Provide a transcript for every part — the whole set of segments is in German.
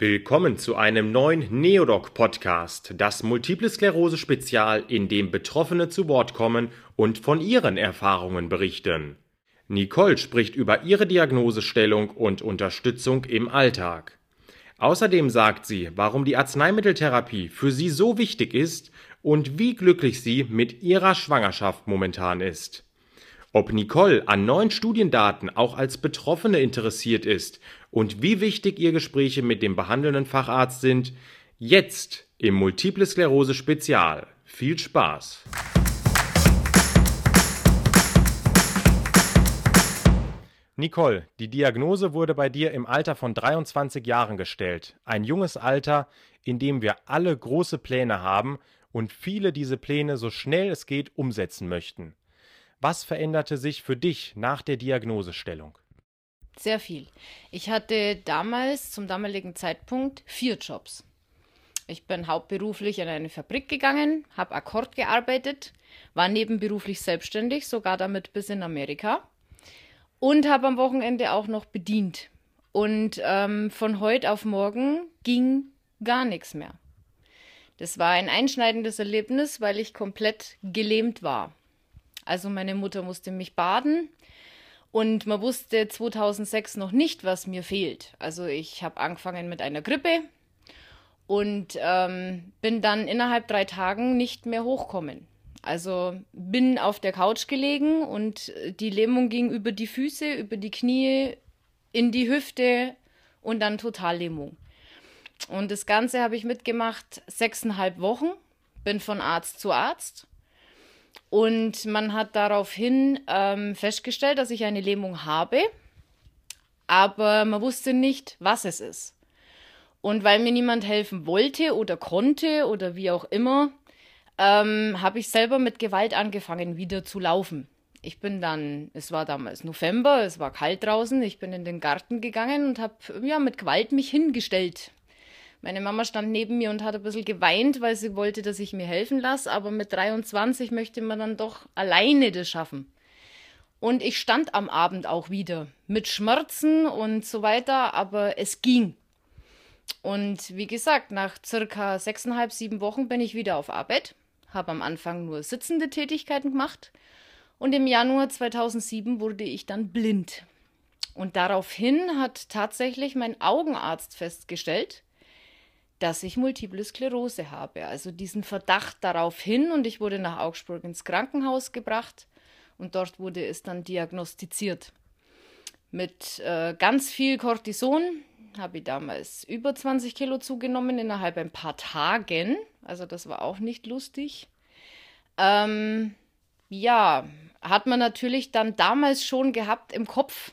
Willkommen zu einem neuen Neodoc-Podcast, das Multiple Sklerose-Spezial, in dem Betroffene zu Wort kommen und von ihren Erfahrungen berichten. Nicole spricht über ihre Diagnosestellung und Unterstützung im Alltag. Außerdem sagt sie, warum die Arzneimitteltherapie für sie so wichtig ist und wie glücklich sie mit ihrer Schwangerschaft momentan ist. Ob Nicole an neuen Studiendaten auch als Betroffene interessiert ist und wie wichtig ihr Gespräche mit dem behandelnden Facharzt sind, jetzt im Multiple Sklerose Spezial. Viel Spaß! Nicole, die Diagnose wurde bei dir im Alter von 23 Jahren gestellt. Ein junges Alter, in dem wir alle große Pläne haben und viele diese Pläne so schnell es geht umsetzen möchten. Was veränderte sich für dich nach der Diagnosestellung? Sehr viel. Ich hatte damals, zum damaligen Zeitpunkt, vier Jobs. Ich bin hauptberuflich in eine Fabrik gegangen, habe Akkord gearbeitet, war nebenberuflich selbstständig, sogar damit bis in Amerika und habe am Wochenende auch noch bedient. Und ähm, von heute auf morgen ging gar nichts mehr. Das war ein einschneidendes Erlebnis, weil ich komplett gelähmt war. Also meine Mutter musste mich baden und man wusste 2006 noch nicht, was mir fehlt. Also ich habe angefangen mit einer Grippe und ähm, bin dann innerhalb drei Tagen nicht mehr hochkommen. Also bin auf der Couch gelegen und die Lähmung ging über die Füße, über die Knie, in die Hüfte und dann Totallähmung. Und das Ganze habe ich mitgemacht sechseinhalb Wochen, bin von Arzt zu Arzt und man hat daraufhin ähm, festgestellt, dass ich eine Lähmung habe, aber man wusste nicht, was es ist. Und weil mir niemand helfen wollte oder konnte oder wie auch immer, ähm, habe ich selber mit Gewalt angefangen, wieder zu laufen. Ich bin dann, es war damals November, es war kalt draußen, ich bin in den Garten gegangen und habe ja mit Gewalt mich hingestellt meine Mama stand neben mir und hat ein bisschen geweint, weil sie wollte, dass ich mir helfen lasse. Aber mit 23 möchte man dann doch alleine das schaffen. Und ich stand am Abend auch wieder mit Schmerzen und so weiter, aber es ging. Und wie gesagt, nach circa sechseinhalb, sieben Wochen bin ich wieder auf Arbeit, habe am Anfang nur sitzende Tätigkeiten gemacht und im Januar 2007 wurde ich dann blind. Und daraufhin hat tatsächlich mein Augenarzt festgestellt, dass ich Multiple Sklerose habe. Also diesen Verdacht darauf hin und ich wurde nach Augsburg ins Krankenhaus gebracht und dort wurde es dann diagnostiziert. Mit äh, ganz viel Cortison habe ich damals über 20 Kilo zugenommen innerhalb ein paar Tagen. Also das war auch nicht lustig. Ähm, ja, hat man natürlich dann damals schon gehabt im Kopf,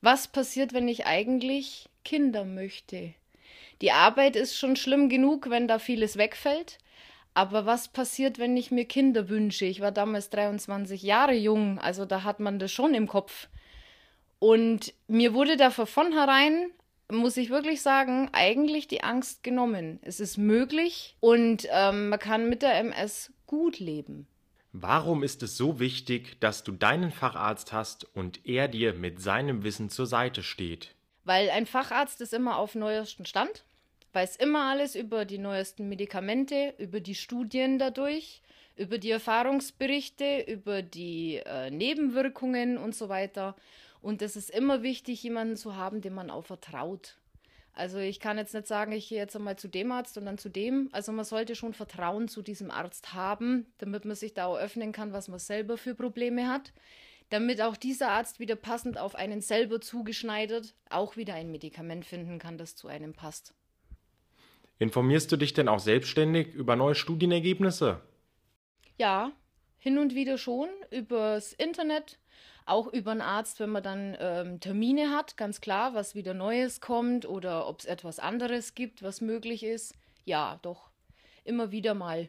was passiert, wenn ich eigentlich Kinder möchte. Die Arbeit ist schon schlimm genug, wenn da vieles wegfällt. Aber was passiert, wenn ich mir Kinder wünsche? Ich war damals 23 Jahre jung, also da hat man das schon im Kopf. Und mir wurde da von vornherein, muss ich wirklich sagen, eigentlich die Angst genommen. Es ist möglich und ähm, man kann mit der MS gut leben. Warum ist es so wichtig, dass du deinen Facharzt hast und er dir mit seinem Wissen zur Seite steht? Weil ein Facharzt ist immer auf neuesten Stand weiß immer alles über die neuesten Medikamente, über die Studien dadurch, über die Erfahrungsberichte, über die äh, Nebenwirkungen und so weiter. Und es ist immer wichtig, jemanden zu haben, dem man auch vertraut. Also ich kann jetzt nicht sagen, ich gehe jetzt einmal zu dem Arzt und dann zu dem. Also man sollte schon Vertrauen zu diesem Arzt haben, damit man sich da auch öffnen kann, was man selber für Probleme hat. Damit auch dieser Arzt wieder passend auf einen selber zugeschneidert auch wieder ein Medikament finden kann, das zu einem passt. Informierst du dich denn auch selbstständig über neue Studienergebnisse? Ja, hin und wieder schon übers Internet, auch über einen Arzt, wenn man dann ähm, Termine hat, ganz klar, was wieder Neues kommt oder ob es etwas anderes gibt, was möglich ist. Ja, doch, immer wieder mal.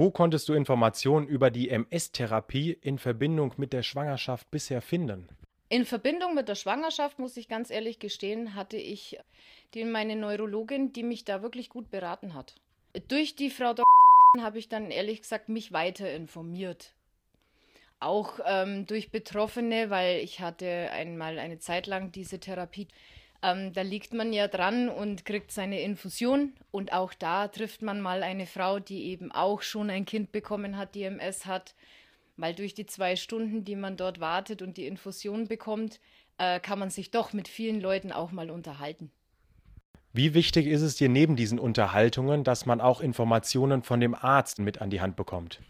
Wo konntest du Informationen über die MS-Therapie in Verbindung mit der Schwangerschaft bisher finden? In Verbindung mit der Schwangerschaft, muss ich ganz ehrlich gestehen, hatte ich die, meine Neurologin, die mich da wirklich gut beraten hat. Durch die Frau Dr. habe ich dann ehrlich gesagt mich weiter informiert. Auch ähm, durch Betroffene, weil ich hatte einmal eine Zeit lang diese Therapie. Ähm, da liegt man ja dran und kriegt seine Infusion. Und auch da trifft man mal eine Frau, die eben auch schon ein Kind bekommen hat, die MS hat. Weil durch die zwei Stunden, die man dort wartet und die Infusion bekommt, äh, kann man sich doch mit vielen Leuten auch mal unterhalten. Wie wichtig ist es dir neben diesen Unterhaltungen, dass man auch Informationen von dem Arzt mit an die Hand bekommt?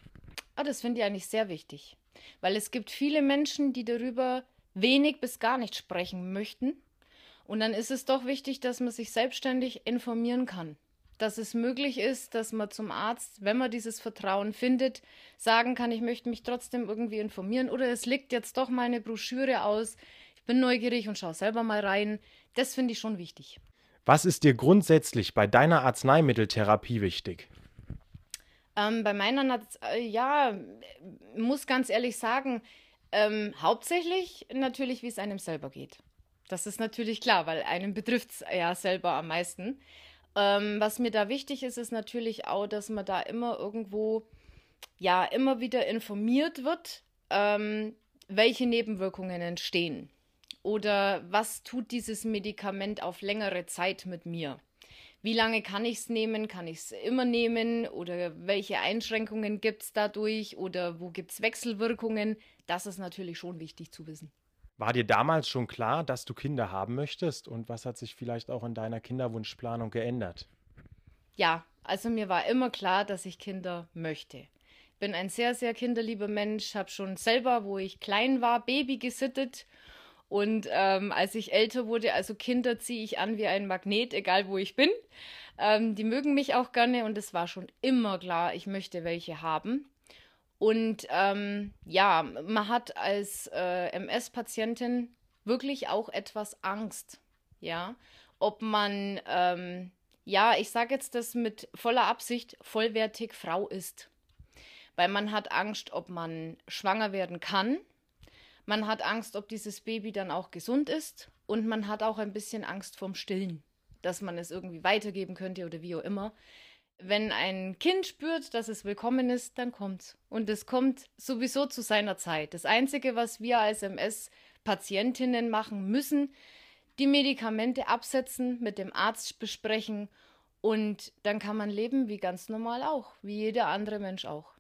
Ah, das finde ich eigentlich sehr wichtig, weil es gibt viele Menschen, die darüber wenig bis gar nicht sprechen möchten und dann ist es doch wichtig, dass man sich selbstständig informieren kann. Dass es möglich ist, dass man zum Arzt, wenn man dieses Vertrauen findet, sagen kann, ich möchte mich trotzdem irgendwie informieren oder es liegt jetzt doch mal eine Broschüre aus. Ich bin neugierig und schaue selber mal rein. Das finde ich schon wichtig. Was ist dir grundsätzlich bei deiner Arzneimitteltherapie wichtig? Ähm, bei meiner, äh, ja, muss ganz ehrlich sagen, ähm, hauptsächlich natürlich, wie es einem selber geht. Das ist natürlich klar, weil einen betrifft es ja selber am meisten. Ähm, was mir da wichtig ist, ist natürlich auch, dass man da immer irgendwo, ja, immer wieder informiert wird, ähm, welche Nebenwirkungen entstehen. Oder was tut dieses Medikament auf längere Zeit mit mir? Wie lange kann ich es nehmen? Kann ich es immer nehmen? Oder welche Einschränkungen gibt es dadurch? Oder wo gibt es Wechselwirkungen? Das ist natürlich schon wichtig zu wissen. War dir damals schon klar, dass du Kinder haben möchtest? Und was hat sich vielleicht auch in deiner Kinderwunschplanung geändert? Ja, also mir war immer klar, dass ich Kinder möchte. Ich bin ein sehr, sehr kinderlieber Mensch, habe schon selber, wo ich klein war, Baby gesittet. Und ähm, als ich älter wurde, also Kinder ziehe ich an wie ein Magnet, egal wo ich bin. Ähm, die mögen mich auch gerne und es war schon immer klar, ich möchte welche haben. Und ähm, ja, man hat als äh, MS-Patientin wirklich auch etwas Angst, ja, ob man, ähm, ja, ich sage jetzt das mit voller Absicht, vollwertig Frau ist. Weil man hat Angst, ob man schwanger werden kann. Man hat Angst, ob dieses Baby dann auch gesund ist. Und man hat auch ein bisschen Angst vorm Stillen, dass man es irgendwie weitergeben könnte oder wie auch immer wenn ein Kind spürt, dass es willkommen ist, dann kommt's. Und es kommt sowieso zu seiner Zeit. Das Einzige, was wir als MS-Patientinnen machen müssen, die Medikamente absetzen, mit dem Arzt besprechen und dann kann man leben wie ganz normal auch, wie jeder andere Mensch auch.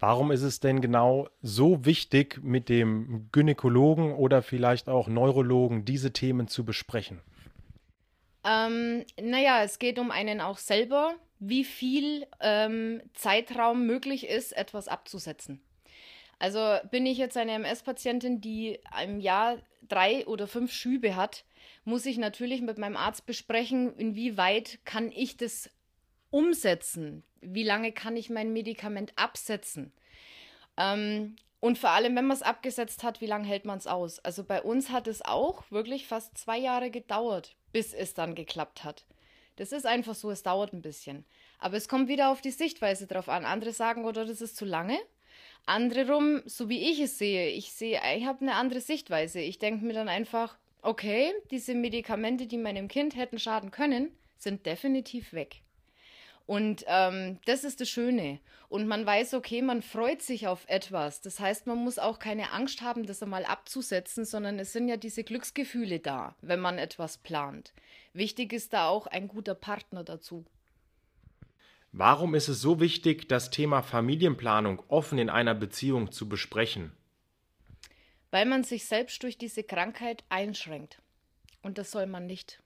Warum ist es denn genau so wichtig, mit dem Gynäkologen oder vielleicht auch Neurologen diese Themen zu besprechen? Ähm, naja, es geht um einen auch selber, wie viel ähm, Zeitraum möglich ist, etwas abzusetzen. Also bin ich jetzt eine MS-Patientin, die im Jahr drei oder fünf Schübe hat, muss ich natürlich mit meinem Arzt besprechen, inwieweit kann ich das umsetzen? Wie lange kann ich mein Medikament absetzen? Ähm, und vor allem, wenn man es abgesetzt hat, wie lange hält man es aus? Also bei uns hat es auch wirklich fast zwei Jahre gedauert, bis es dann geklappt hat. Das ist einfach so, es dauert ein bisschen. Aber es kommt wieder auf die Sichtweise drauf an. Andere sagen, oder das ist zu lange. Andere rum, so wie ich es sehe, ich sehe, ich habe eine andere Sichtweise. Ich denke mir dann einfach, okay, diese Medikamente, die meinem Kind hätten schaden können, sind definitiv weg. Und ähm, das ist das Schöne. Und man weiß, okay, man freut sich auf etwas. Das heißt, man muss auch keine Angst haben, das einmal abzusetzen, sondern es sind ja diese Glücksgefühle da, wenn man etwas plant. Wichtig ist da auch ein guter Partner dazu. Warum ist es so wichtig, das Thema Familienplanung offen in einer Beziehung zu besprechen? Weil man sich selbst durch diese Krankheit einschränkt. Und das soll man nicht.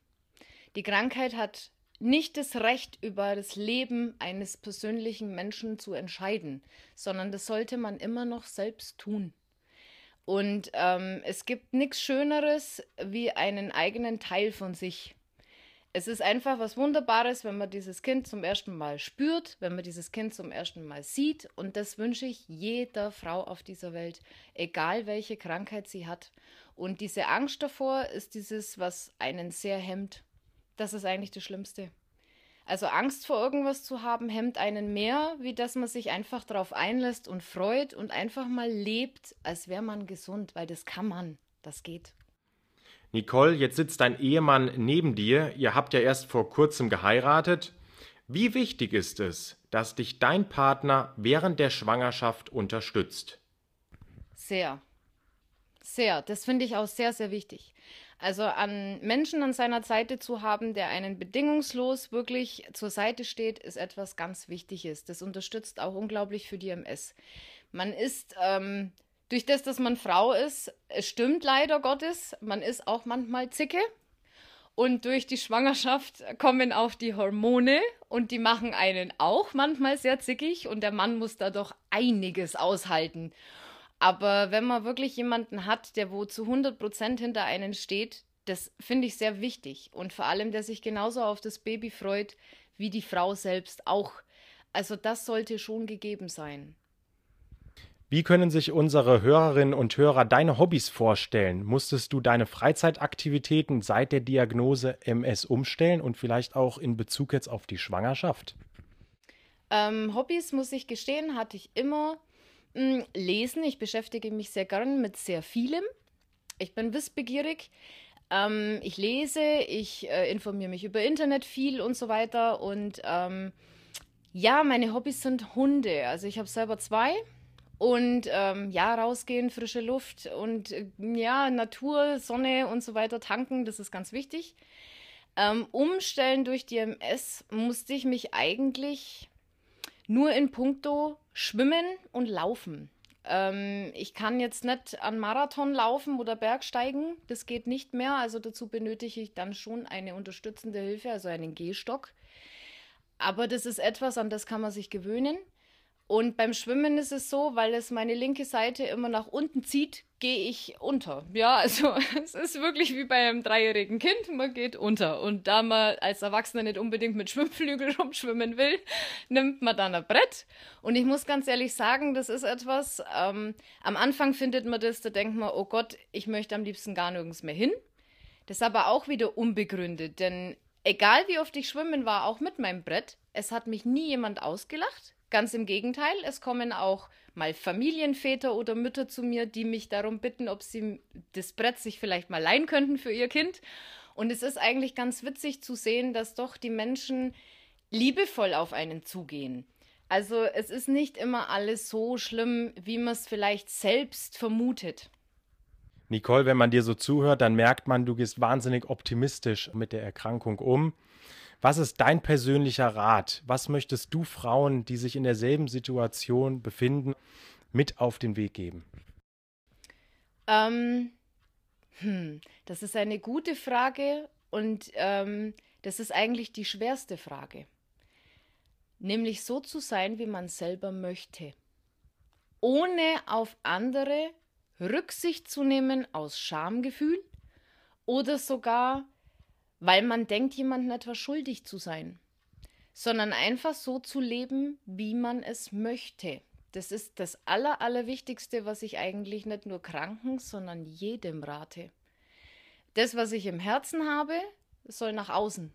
Die Krankheit hat nicht das Recht über das Leben eines persönlichen Menschen zu entscheiden, sondern das sollte man immer noch selbst tun. Und ähm, es gibt nichts Schöneres wie einen eigenen Teil von sich. Es ist einfach was Wunderbares, wenn man dieses Kind zum ersten Mal spürt, wenn man dieses Kind zum ersten Mal sieht. Und das wünsche ich jeder Frau auf dieser Welt, egal welche Krankheit sie hat. Und diese Angst davor ist dieses, was einen sehr hemmt. Das ist eigentlich das Schlimmste. Also Angst vor irgendwas zu haben, hemmt einen mehr, wie dass man sich einfach darauf einlässt und freut und einfach mal lebt, als wäre man gesund, weil das kann man, das geht. Nicole, jetzt sitzt dein Ehemann neben dir, ihr habt ja erst vor kurzem geheiratet. Wie wichtig ist es, dass dich dein Partner während der Schwangerschaft unterstützt? Sehr. Sehr. Das finde ich auch sehr, sehr wichtig. Also an Menschen an seiner Seite zu haben, der einen bedingungslos wirklich zur Seite steht, ist etwas ganz Wichtiges. Das unterstützt auch unglaublich für die MS. Man ist ähm, durch das, dass man Frau ist, es stimmt leider Gottes, man ist auch manchmal zicke. Und durch die Schwangerschaft kommen auch die Hormone und die machen einen auch manchmal sehr zickig und der Mann muss da doch einiges aushalten. Aber wenn man wirklich jemanden hat, der wo zu 100 Prozent hinter einen steht, das finde ich sehr wichtig. Und vor allem, der sich genauso auf das Baby freut, wie die Frau selbst auch. Also das sollte schon gegeben sein. Wie können sich unsere Hörerinnen und Hörer deine Hobbys vorstellen? Musstest du deine Freizeitaktivitäten seit der Diagnose MS umstellen und vielleicht auch in Bezug jetzt auf die Schwangerschaft? Ähm, Hobbys, muss ich gestehen, hatte ich immer. Hm, lesen. Ich beschäftige mich sehr gern mit sehr vielem. Ich bin wissbegierig. Ähm, ich lese, ich äh, informiere mich über Internet viel und so weiter. Und ähm, ja, meine Hobbys sind Hunde. Also ich habe selber zwei. Und ähm, ja, rausgehen, frische Luft und äh, ja, Natur, Sonne und so weiter tanken, das ist ganz wichtig. Ähm, umstellen durch die MS musste ich mich eigentlich nur in puncto Schwimmen und Laufen. Ähm, ich kann jetzt nicht an Marathon laufen oder Bergsteigen. Das geht nicht mehr. Also dazu benötige ich dann schon eine unterstützende Hilfe, also einen Gehstock. Aber das ist etwas, an das kann man sich gewöhnen. Und beim Schwimmen ist es so, weil es meine linke Seite immer nach unten zieht, gehe ich unter. Ja, also es ist wirklich wie bei einem dreijährigen Kind, man geht unter. Und da man als Erwachsener nicht unbedingt mit Schwimmflügel rumschwimmen will, nimmt man dann ein Brett. Und ich muss ganz ehrlich sagen, das ist etwas, ähm, am Anfang findet man das, da denkt man, oh Gott, ich möchte am liebsten gar nirgends mehr hin. Das ist aber auch wieder unbegründet, denn egal wie oft ich schwimmen war, auch mit meinem Brett, es hat mich nie jemand ausgelacht Ganz im Gegenteil, es kommen auch mal Familienväter oder Mütter zu mir, die mich darum bitten, ob sie das Brett sich vielleicht mal leihen könnten für ihr Kind. Und es ist eigentlich ganz witzig zu sehen, dass doch die Menschen liebevoll auf einen zugehen. Also es ist nicht immer alles so schlimm, wie man es vielleicht selbst vermutet. Nicole, wenn man dir so zuhört, dann merkt man, du gehst wahnsinnig optimistisch mit der Erkrankung um. Was ist dein persönlicher Rat? Was möchtest du Frauen, die sich in derselben Situation befinden, mit auf den Weg geben? Ähm, hm, das ist eine gute Frage und ähm, das ist eigentlich die schwerste Frage. Nämlich so zu sein, wie man selber möchte. Ohne auf andere Rücksicht zu nehmen aus Schamgefühl oder sogar weil man denkt, jemandem etwas schuldig zu sein, sondern einfach so zu leben, wie man es möchte. Das ist das Aller, Allerwichtigste, was ich eigentlich nicht nur Kranken, sondern jedem rate. Das, was ich im Herzen habe, soll nach außen.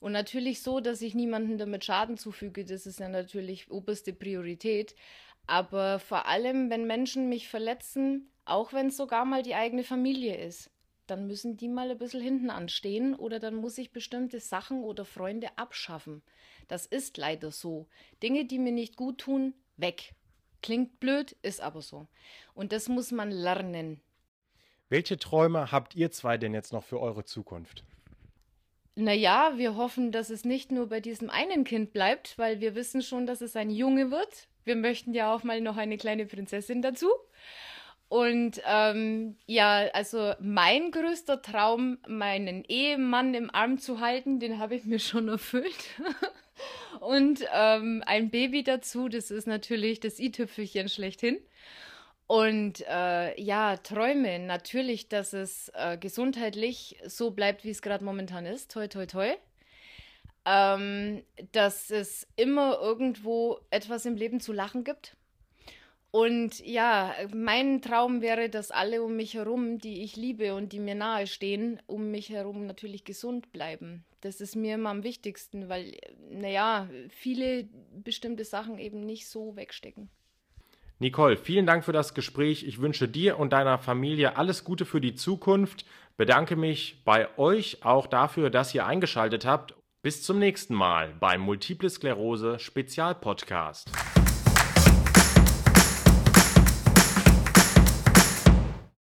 Und natürlich so, dass ich niemandem damit Schaden zufüge, das ist ja natürlich oberste Priorität. Aber vor allem, wenn Menschen mich verletzen, auch wenn es sogar mal die eigene Familie ist, dann müssen die mal ein bisschen hinten anstehen oder dann muss ich bestimmte Sachen oder Freunde abschaffen. Das ist leider so. Dinge, die mir nicht gut tun, weg. Klingt blöd, ist aber so. Und das muss man lernen. Welche Träume habt ihr zwei denn jetzt noch für eure Zukunft? Naja, wir hoffen, dass es nicht nur bei diesem einen Kind bleibt, weil wir wissen schon, dass es ein Junge wird. Wir möchten ja auch mal noch eine kleine Prinzessin dazu. Und ähm, ja, also mein größter Traum, meinen Ehemann im Arm zu halten, den habe ich mir schon erfüllt. Und ähm, ein Baby dazu, das ist natürlich das i-Tüpfelchen schlechthin. Und äh, ja, Träume, natürlich, dass es äh, gesundheitlich so bleibt, wie es gerade momentan ist. Toi, toi, toi. Ähm, dass es immer irgendwo etwas im Leben zu lachen gibt und ja, mein Traum wäre, dass alle um mich herum, die ich liebe und die mir nahe stehen, um mich herum natürlich gesund bleiben. Das ist mir immer am wichtigsten, weil, naja, viele bestimmte Sachen eben nicht so wegstecken. Nicole, vielen Dank für das Gespräch. Ich wünsche dir und deiner Familie alles Gute für die Zukunft. Bedanke mich bei euch auch dafür, dass ihr eingeschaltet habt. Bis zum nächsten Mal beim Multiple Sklerose Spezialpodcast.